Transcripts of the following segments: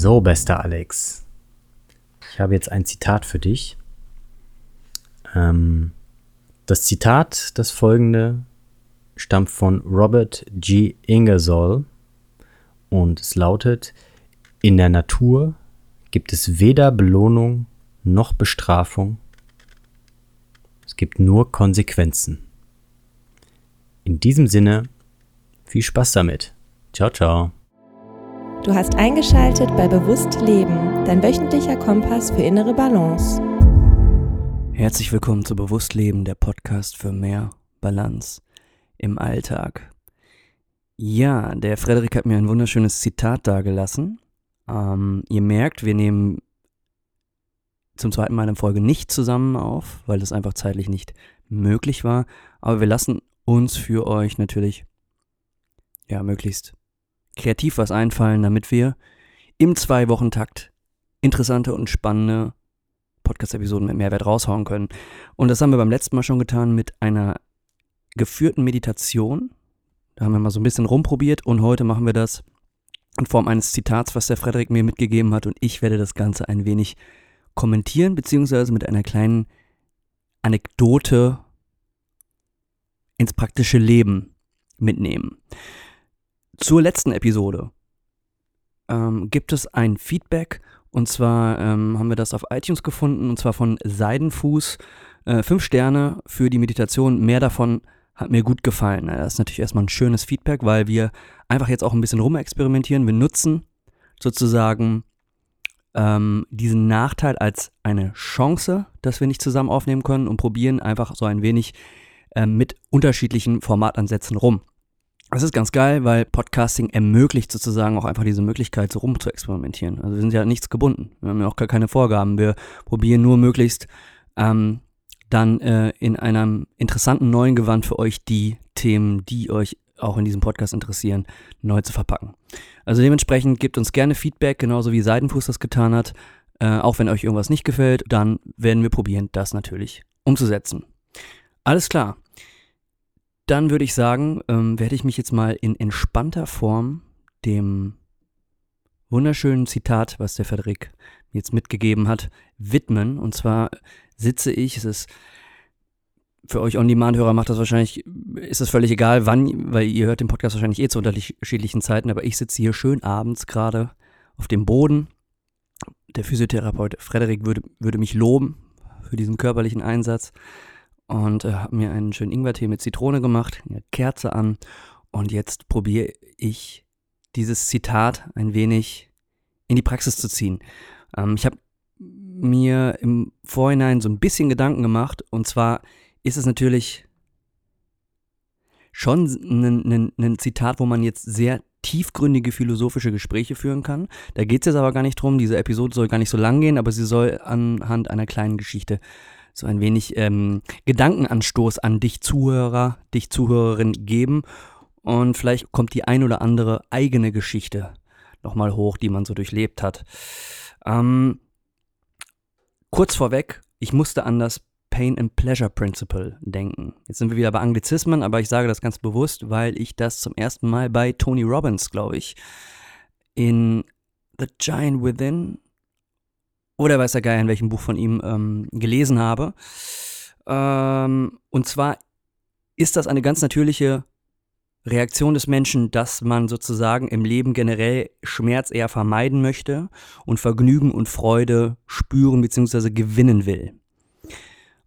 So, bester Alex. Ich habe jetzt ein Zitat für dich. Ähm, das Zitat, das folgende, stammt von Robert G. Ingersoll und es lautet, in der Natur gibt es weder Belohnung noch Bestrafung. Es gibt nur Konsequenzen. In diesem Sinne, viel Spaß damit. Ciao, ciao. Du hast eingeschaltet bei Bewusst Leben, dein wöchentlicher Kompass für innere Balance. Herzlich willkommen zu Bewusst Leben, der Podcast für mehr Balance im Alltag. Ja, der Frederik hat mir ein wunderschönes Zitat dargelassen. Ähm, ihr merkt, wir nehmen zum zweiten Mal in Folge nicht zusammen auf, weil das einfach zeitlich nicht möglich war. Aber wir lassen uns für euch natürlich ja möglichst kreativ was einfallen, damit wir im Zwei-Wochen-Takt interessante und spannende Podcast-Episoden mit Mehrwert raushauen können. Und das haben wir beim letzten Mal schon getan mit einer geführten Meditation. Da haben wir mal so ein bisschen rumprobiert und heute machen wir das in Form eines Zitats, was der Frederik mir mitgegeben hat und ich werde das Ganze ein wenig kommentieren, beziehungsweise mit einer kleinen Anekdote ins praktische Leben mitnehmen. Zur letzten Episode ähm, gibt es ein Feedback und zwar ähm, haben wir das auf iTunes gefunden und zwar von Seidenfuß. Äh, fünf Sterne für die Meditation, mehr davon hat mir gut gefallen. Das ist natürlich erstmal ein schönes Feedback, weil wir einfach jetzt auch ein bisschen rumexperimentieren. Wir nutzen sozusagen ähm, diesen Nachteil als eine Chance, dass wir nicht zusammen aufnehmen können und probieren einfach so ein wenig äh, mit unterschiedlichen Formatansätzen rum. Das ist ganz geil, weil Podcasting ermöglicht sozusagen auch einfach diese Möglichkeit, so rum zu experimentieren. Also wir sind ja nichts gebunden. Wir haben ja auch gar keine Vorgaben. Wir probieren nur möglichst ähm, dann äh, in einem interessanten neuen Gewand für euch die Themen, die euch auch in diesem Podcast interessieren, neu zu verpacken. Also dementsprechend gebt uns gerne Feedback, genauso wie Seidenfuß das getan hat. Äh, auch wenn euch irgendwas nicht gefällt, dann werden wir probieren, das natürlich umzusetzen. Alles klar. Dann würde ich sagen, ähm, werde ich mich jetzt mal in entspannter Form dem wunderschönen Zitat, was der Frederik jetzt mitgegeben hat, widmen. Und zwar sitze ich, es ist für euch On-Demand-Hörer macht das wahrscheinlich, ist es völlig egal, wann, weil ihr hört den Podcast wahrscheinlich eh zu unterschiedlichen Zeiten, aber ich sitze hier schön abends gerade auf dem Boden. Der Physiotherapeut Frederik würde, würde mich loben für diesen körperlichen Einsatz und äh, habe mir einen schönen Ingwertee mit Zitrone gemacht, eine Kerze an und jetzt probiere ich dieses Zitat ein wenig in die Praxis zu ziehen. Ähm, ich habe mir im Vorhinein so ein bisschen Gedanken gemacht und zwar ist es natürlich schon ein, ein, ein Zitat, wo man jetzt sehr tiefgründige philosophische Gespräche führen kann. Da geht es jetzt aber gar nicht drum. Diese Episode soll gar nicht so lang gehen, aber sie soll anhand einer kleinen Geschichte so ein wenig ähm, Gedankenanstoß an dich Zuhörer, dich Zuhörerin geben. Und vielleicht kommt die ein oder andere eigene Geschichte nochmal hoch, die man so durchlebt hat. Ähm, kurz vorweg, ich musste an das Pain and Pleasure Principle denken. Jetzt sind wir wieder bei Anglizismen, aber ich sage das ganz bewusst, weil ich das zum ersten Mal bei Tony Robbins, glaube ich, in The Giant Within oder weiß der Geier, in welchem Buch von ihm ähm, gelesen habe. Ähm, und zwar ist das eine ganz natürliche Reaktion des Menschen, dass man sozusagen im Leben generell Schmerz eher vermeiden möchte und Vergnügen und Freude spüren bzw. gewinnen will.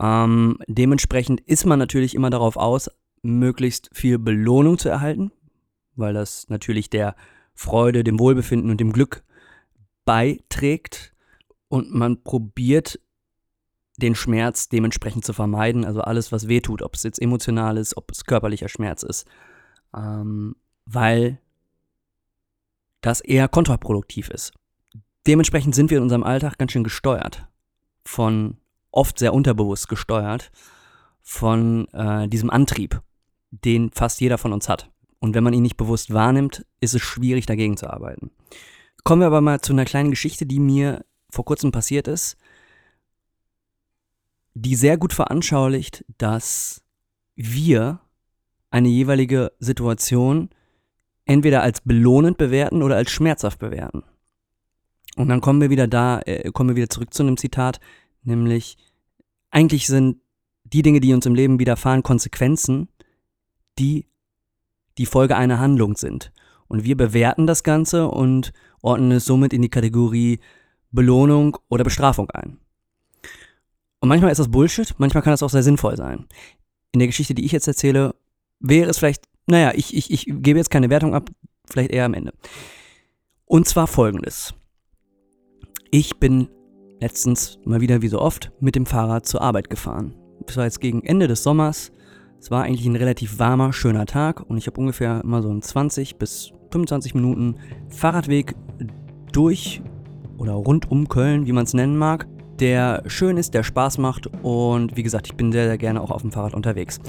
Ähm, dementsprechend ist man natürlich immer darauf aus, möglichst viel Belohnung zu erhalten, weil das natürlich der Freude, dem Wohlbefinden und dem Glück beiträgt und man probiert den Schmerz dementsprechend zu vermeiden, also alles, was weh tut, ob es jetzt emotional ist, ob es körperlicher Schmerz ist, ähm, weil das eher kontraproduktiv ist. Dementsprechend sind wir in unserem Alltag ganz schön gesteuert, von oft sehr unterbewusst gesteuert, von äh, diesem Antrieb, den fast jeder von uns hat. Und wenn man ihn nicht bewusst wahrnimmt, ist es schwierig dagegen zu arbeiten. Kommen wir aber mal zu einer kleinen Geschichte, die mir vor kurzem passiert ist, die sehr gut veranschaulicht, dass wir eine jeweilige Situation entweder als belohnend bewerten oder als schmerzhaft bewerten. Und dann kommen wir wieder da, äh, kommen wir wieder zurück zu einem Zitat, nämlich eigentlich sind die Dinge, die uns im Leben widerfahren, Konsequenzen, die die Folge einer Handlung sind. Und wir bewerten das Ganze und ordnen es somit in die Kategorie Belohnung oder Bestrafung ein. Und manchmal ist das Bullshit, manchmal kann das auch sehr sinnvoll sein. In der Geschichte, die ich jetzt erzähle, wäre es vielleicht, naja, ich, ich, ich gebe jetzt keine Wertung ab, vielleicht eher am Ende. Und zwar folgendes. Ich bin letztens mal wieder wie so oft mit dem Fahrrad zur Arbeit gefahren. Es war jetzt gegen Ende des Sommers. Es war eigentlich ein relativ warmer, schöner Tag und ich habe ungefähr immer so einen 20 bis 25 Minuten Fahrradweg durch oder rund um Köln, wie man es nennen mag, der schön ist, der Spaß macht und wie gesagt, ich bin sehr, sehr gerne auch auf dem Fahrrad unterwegs.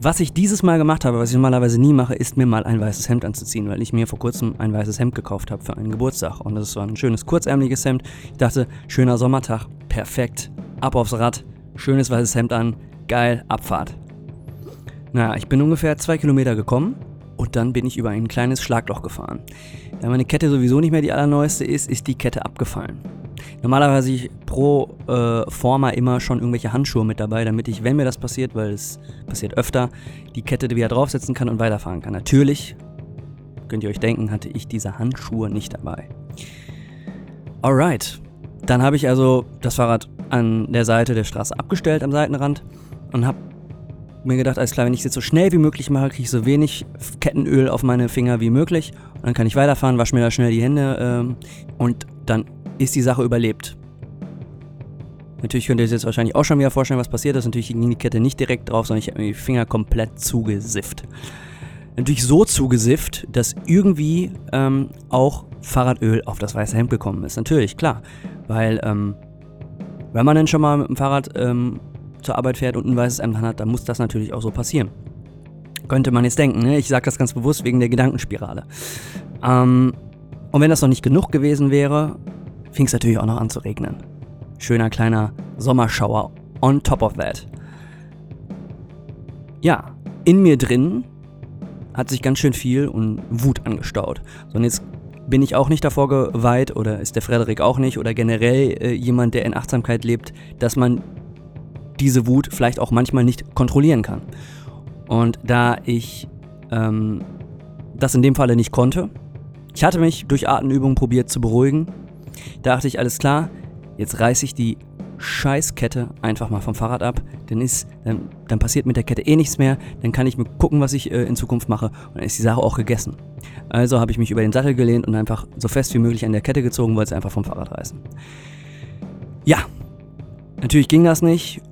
Was ich dieses Mal gemacht habe, was ich normalerweise nie mache, ist mir mal ein weißes Hemd anzuziehen, weil ich mir vor kurzem ein weißes Hemd gekauft habe für einen Geburtstag. Und das war ein schönes kurzärmeliges Hemd. Ich dachte, schöner Sommertag, perfekt, ab aufs Rad, schönes weißes Hemd an, geil, Abfahrt. Naja, ich bin ungefähr zwei Kilometer gekommen und dann bin ich über ein kleines Schlagloch gefahren. Da meine Kette sowieso nicht mehr die allerneueste ist, ist die Kette abgefallen. Normalerweise ich pro äh, Forma immer schon irgendwelche Handschuhe mit dabei, damit ich, wenn mir das passiert, weil es passiert öfter, die Kette wieder draufsetzen kann und weiterfahren kann. Natürlich, könnt ihr euch denken, hatte ich diese Handschuhe nicht dabei. Alright, dann habe ich also das Fahrrad an der Seite der Straße abgestellt am Seitenrand und habe mir gedacht, alles klar, wenn ich es jetzt so schnell wie möglich mache, kriege ich so wenig Kettenöl auf meine Finger wie möglich. Und dann kann ich weiterfahren, wasche mir da schnell die Hände ähm, und dann ist die Sache überlebt. Natürlich könnt ihr euch jetzt wahrscheinlich auch schon wieder vorstellen, was passiert ist. Natürlich ging die Kette nicht direkt drauf, sondern ich habe mir die Finger komplett zugesifft. Natürlich so zugesifft, dass irgendwie ähm, auch Fahrradöl auf das weiße Hemd gekommen ist. Natürlich, klar. Weil, ähm, wenn man dann schon mal mit dem Fahrrad ähm, zur Arbeit fährt und ein weißes Hemd hat, dann muss das natürlich auch so passieren. Könnte man jetzt denken, ne? Ich sage das ganz bewusst wegen der Gedankenspirale. Ähm, und wenn das noch nicht genug gewesen wäre, fing es natürlich auch noch an zu regnen. Schöner kleiner Sommerschauer on top of that. Ja, in mir drin hat sich ganz schön viel und Wut angestaut. Und jetzt bin ich auch nicht davor geweiht oder ist der Frederik auch nicht oder generell äh, jemand, der in Achtsamkeit lebt, dass man diese Wut vielleicht auch manchmal nicht kontrollieren kann. Und da ich ähm, das in dem Falle nicht konnte, ich hatte mich durch Atemübungen probiert zu beruhigen, dachte ich, alles klar, jetzt reiße ich die Scheißkette einfach mal vom Fahrrad ab, dann ist, dann, dann, passiert mit der Kette eh nichts mehr, dann kann ich mir gucken, was ich äh, in Zukunft mache und dann ist die Sache auch gegessen. Also habe ich mich über den Sattel gelehnt und einfach so fest wie möglich an der Kette gezogen, wollte es einfach vom Fahrrad reißen. Ja, natürlich ging das nicht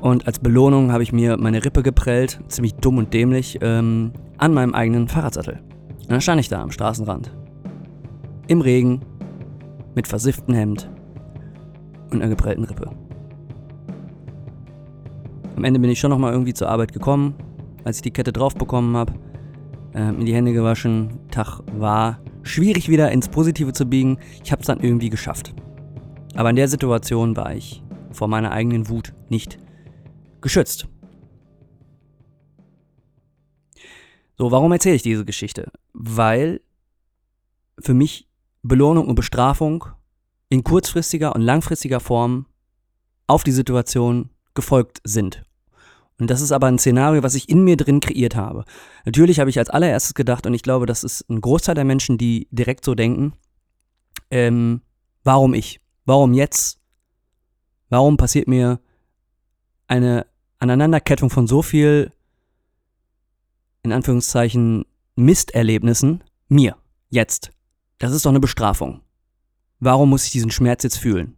und als Belohnung habe ich mir meine Rippe geprellt, ziemlich dumm und dämlich, ähm, an meinem eigenen Fahrradsattel. Und dann stand ich da am Straßenrand. Im Regen, mit versifftem Hemd und einer geprellten Rippe. Am Ende bin ich schon nochmal irgendwie zur Arbeit gekommen, als ich die Kette drauf bekommen habe, äh, mir die Hände gewaschen, Tag war schwierig wieder ins Positive zu biegen. Ich habe es dann irgendwie geschafft. Aber in der Situation war ich vor meiner eigenen Wut nicht geschützt. So, warum erzähle ich diese Geschichte? Weil für mich Belohnung und Bestrafung in kurzfristiger und langfristiger Form auf die Situation gefolgt sind. Und das ist aber ein Szenario, was ich in mir drin kreiert habe. Natürlich habe ich als allererstes gedacht, und ich glaube, das ist ein Großteil der Menschen, die direkt so denken, ähm, warum ich? Warum jetzt? Warum passiert mir eine Aneinanderkettung von so viel, in Anführungszeichen, Misterlebnissen mir, jetzt? Das ist doch eine Bestrafung. Warum muss ich diesen Schmerz jetzt fühlen?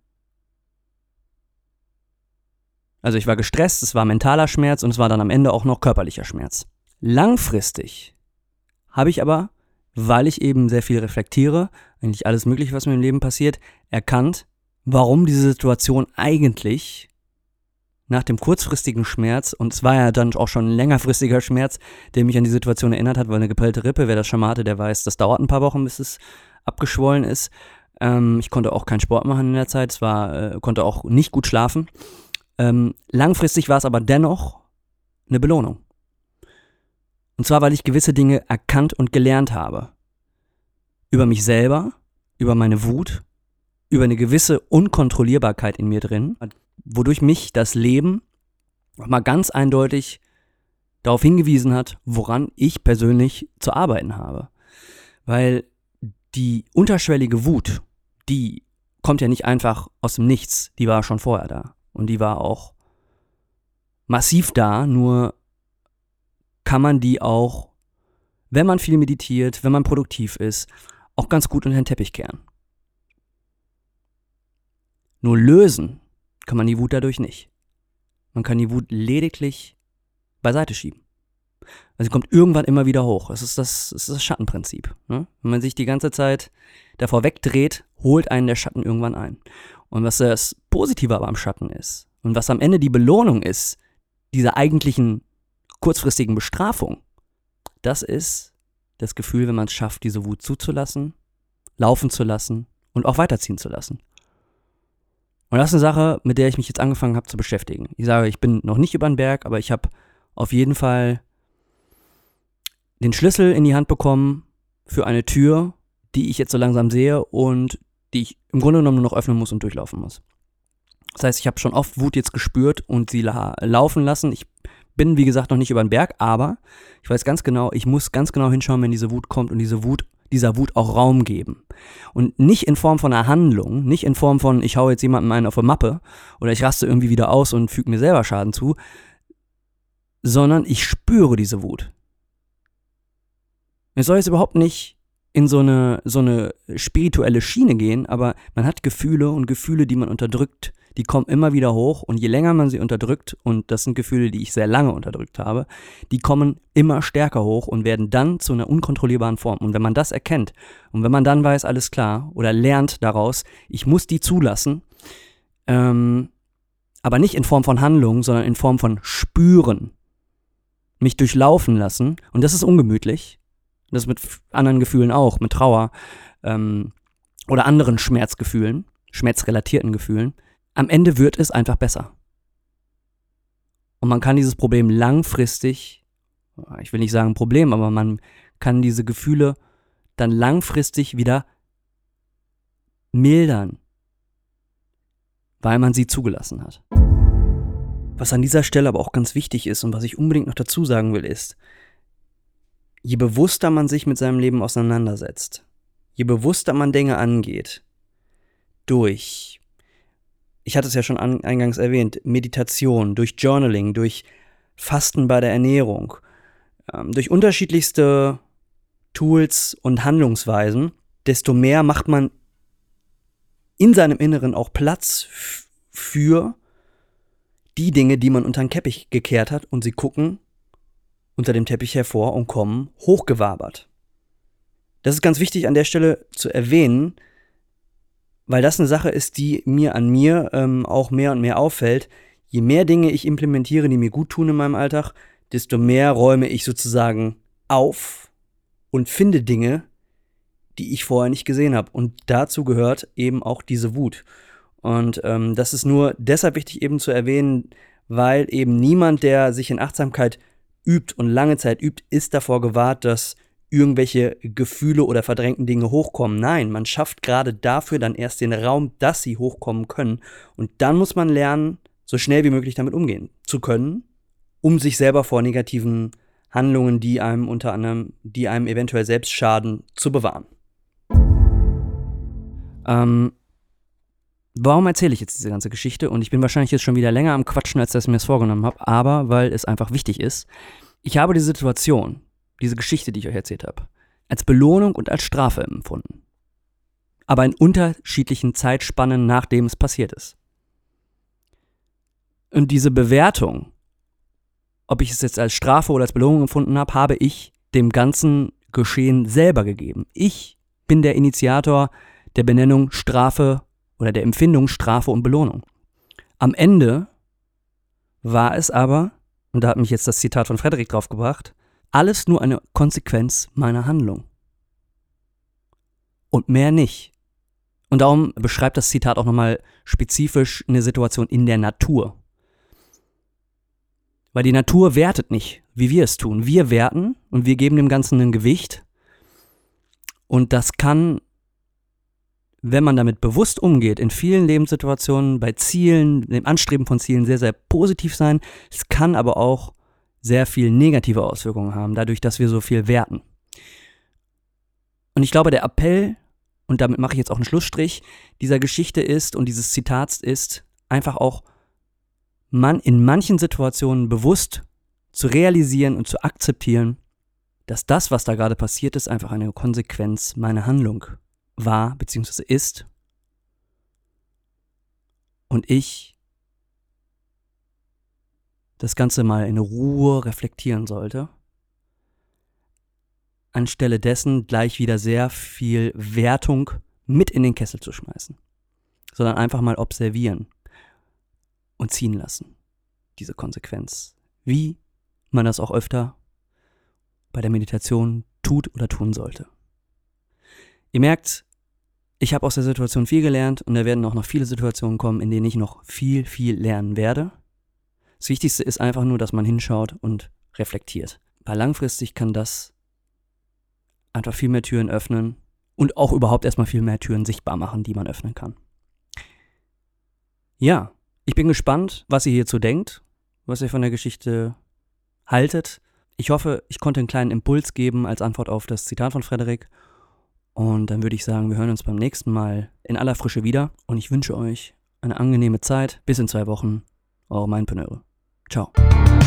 Also ich war gestresst, es war mentaler Schmerz und es war dann am Ende auch noch körperlicher Schmerz. Langfristig habe ich aber, weil ich eben sehr viel reflektiere, eigentlich alles Mögliche, was mir im Leben passiert, erkannt, warum diese Situation eigentlich nach dem kurzfristigen Schmerz, und es war ja dann auch schon ein längerfristiger Schmerz, der mich an die Situation erinnert hat, weil eine gepellte Rippe, wer das schon hatte, der weiß, das dauert ein paar Wochen, bis es abgeschwollen ist. Ähm, ich konnte auch keinen Sport machen in der Zeit, es war, äh, konnte auch nicht gut schlafen. Ähm, langfristig war es aber dennoch eine Belohnung. Und zwar, weil ich gewisse Dinge erkannt und gelernt habe. Über mich selber, über meine Wut, über eine gewisse Unkontrollierbarkeit in mir drin, wodurch mich das Leben nochmal ganz eindeutig darauf hingewiesen hat, woran ich persönlich zu arbeiten habe. Weil die unterschwellige Wut, die kommt ja nicht einfach aus dem Nichts, die war schon vorher da. Und die war auch massiv da, nur kann man die auch, wenn man viel meditiert, wenn man produktiv ist, auch ganz gut unter den Teppich kehren. Nur lösen kann man die Wut dadurch nicht. Man kann die Wut lediglich beiseite schieben. Also sie kommt irgendwann immer wieder hoch. Es ist das, es ist das Schattenprinzip. Ne? Wenn man sich die ganze Zeit davor wegdreht, holt einen der Schatten irgendwann ein. Und was das Positive aber am Schatten ist und was am Ende die Belohnung ist, dieser eigentlichen kurzfristigen Bestrafung, das ist das Gefühl, wenn man es schafft, diese Wut zuzulassen, laufen zu lassen und auch weiterziehen zu lassen. Und das ist eine Sache, mit der ich mich jetzt angefangen habe zu beschäftigen. Ich sage, ich bin noch nicht über den Berg, aber ich habe auf jeden Fall den Schlüssel in die Hand bekommen für eine Tür, die ich jetzt so langsam sehe und die ich im Grunde genommen nur noch öffnen muss und durchlaufen muss. Das heißt, ich habe schon oft Wut jetzt gespürt und sie la laufen lassen. Ich bin, wie gesagt, noch nicht über den Berg, aber ich weiß ganz genau, ich muss ganz genau hinschauen, wenn diese Wut kommt und diese Wut, dieser Wut auch Raum geben. Und nicht in Form von einer Handlung, nicht in Form von, ich hau jetzt jemandem einen auf eine Mappe oder ich raste irgendwie wieder aus und füge mir selber Schaden zu, sondern ich spüre diese Wut. Es soll jetzt überhaupt nicht in so eine, so eine spirituelle Schiene gehen, aber man hat Gefühle und Gefühle, die man unterdrückt, die kommen immer wieder hoch und je länger man sie unterdrückt, und das sind Gefühle, die ich sehr lange unterdrückt habe, die kommen immer stärker hoch und werden dann zu einer unkontrollierbaren Form. Und wenn man das erkennt und wenn man dann weiß, alles klar, oder lernt daraus, ich muss die zulassen, ähm, aber nicht in Form von Handlung, sondern in Form von Spüren, mich durchlaufen lassen, und das ist ungemütlich, das mit anderen Gefühlen auch, mit Trauer ähm, oder anderen Schmerzgefühlen, schmerzrelatierten Gefühlen. Am Ende wird es einfach besser. Und man kann dieses Problem langfristig, ich will nicht sagen Problem, aber man kann diese Gefühle dann langfristig wieder mildern, weil man sie zugelassen hat. Was an dieser Stelle aber auch ganz wichtig ist und was ich unbedingt noch dazu sagen will, ist, je bewusster man sich mit seinem Leben auseinandersetzt, je bewusster man Dinge angeht, durch, ich hatte es ja schon an, eingangs erwähnt, Meditation, durch Journaling, durch Fasten bei der Ernährung, ähm, durch unterschiedlichste Tools und Handlungsweisen, desto mehr macht man in seinem Inneren auch Platz für die Dinge, die man unter den Käppich gekehrt hat und sie gucken unter dem Teppich hervor und kommen hochgewabert. Das ist ganz wichtig an der Stelle zu erwähnen, weil das eine Sache ist, die mir an mir ähm, auch mehr und mehr auffällt. Je mehr Dinge ich implementiere, die mir gut tun in meinem Alltag, desto mehr räume ich sozusagen auf und finde Dinge, die ich vorher nicht gesehen habe. Und dazu gehört eben auch diese Wut. Und ähm, das ist nur deshalb wichtig eben zu erwähnen, weil eben niemand, der sich in Achtsamkeit übt und lange Zeit übt, ist davor gewahrt, dass irgendwelche Gefühle oder verdrängten Dinge hochkommen. Nein, man schafft gerade dafür dann erst den Raum, dass sie hochkommen können. Und dann muss man lernen, so schnell wie möglich damit umgehen zu können, um sich selber vor negativen Handlungen, die einem unter anderem, die einem eventuell selbst schaden, zu bewahren. Ähm, warum erzähle ich jetzt diese ganze Geschichte? Und ich bin wahrscheinlich jetzt schon wieder länger am Quatschen, als dass ich mir das vorgenommen habe, aber weil es einfach wichtig ist. Ich habe die Situation, diese Geschichte, die ich euch erzählt habe, als Belohnung und als Strafe empfunden. Aber in unterschiedlichen Zeitspannen, nachdem es passiert ist. Und diese Bewertung, ob ich es jetzt als Strafe oder als Belohnung empfunden habe, habe ich dem ganzen Geschehen selber gegeben. Ich bin der Initiator der Benennung Strafe oder der Empfindung Strafe und Belohnung. Am Ende war es aber, und da hat mich jetzt das Zitat von Frederik draufgebracht, alles nur eine Konsequenz meiner Handlung. Und mehr nicht. Und darum beschreibt das Zitat auch nochmal spezifisch eine Situation in der Natur. Weil die Natur wertet nicht, wie wir es tun. Wir werten und wir geben dem Ganzen ein Gewicht. Und das kann wenn man damit bewusst umgeht, in vielen Lebenssituationen, bei Zielen, dem Anstreben von Zielen sehr, sehr positiv sein. Es kann aber auch sehr viel negative Auswirkungen haben, dadurch, dass wir so viel werten. Und ich glaube, der Appell, und damit mache ich jetzt auch einen Schlussstrich, dieser Geschichte ist und dieses Zitats ist, einfach auch man in manchen Situationen bewusst zu realisieren und zu akzeptieren, dass das, was da gerade passiert ist, einfach eine Konsequenz meiner Handlung war bzw. ist und ich das Ganze mal in Ruhe reflektieren sollte, anstelle dessen gleich wieder sehr viel Wertung mit in den Kessel zu schmeißen, sondern einfach mal observieren und ziehen lassen, diese Konsequenz, wie man das auch öfter bei der Meditation tut oder tun sollte. Ihr merkt, ich habe aus der Situation viel gelernt und da werden auch noch viele Situationen kommen, in denen ich noch viel, viel lernen werde. Das Wichtigste ist einfach nur, dass man hinschaut und reflektiert. Weil langfristig kann das einfach viel mehr Türen öffnen und auch überhaupt erstmal viel mehr Türen sichtbar machen, die man öffnen kann. Ja, ich bin gespannt, was ihr hierzu denkt, was ihr von der Geschichte haltet. Ich hoffe, ich konnte einen kleinen Impuls geben als Antwort auf das Zitat von Frederik und dann würde ich sagen, wir hören uns beim nächsten Mal in aller Frische wieder. Und ich wünsche euch eine angenehme Zeit. Bis in zwei Wochen. Eure Meinpeneure. 照。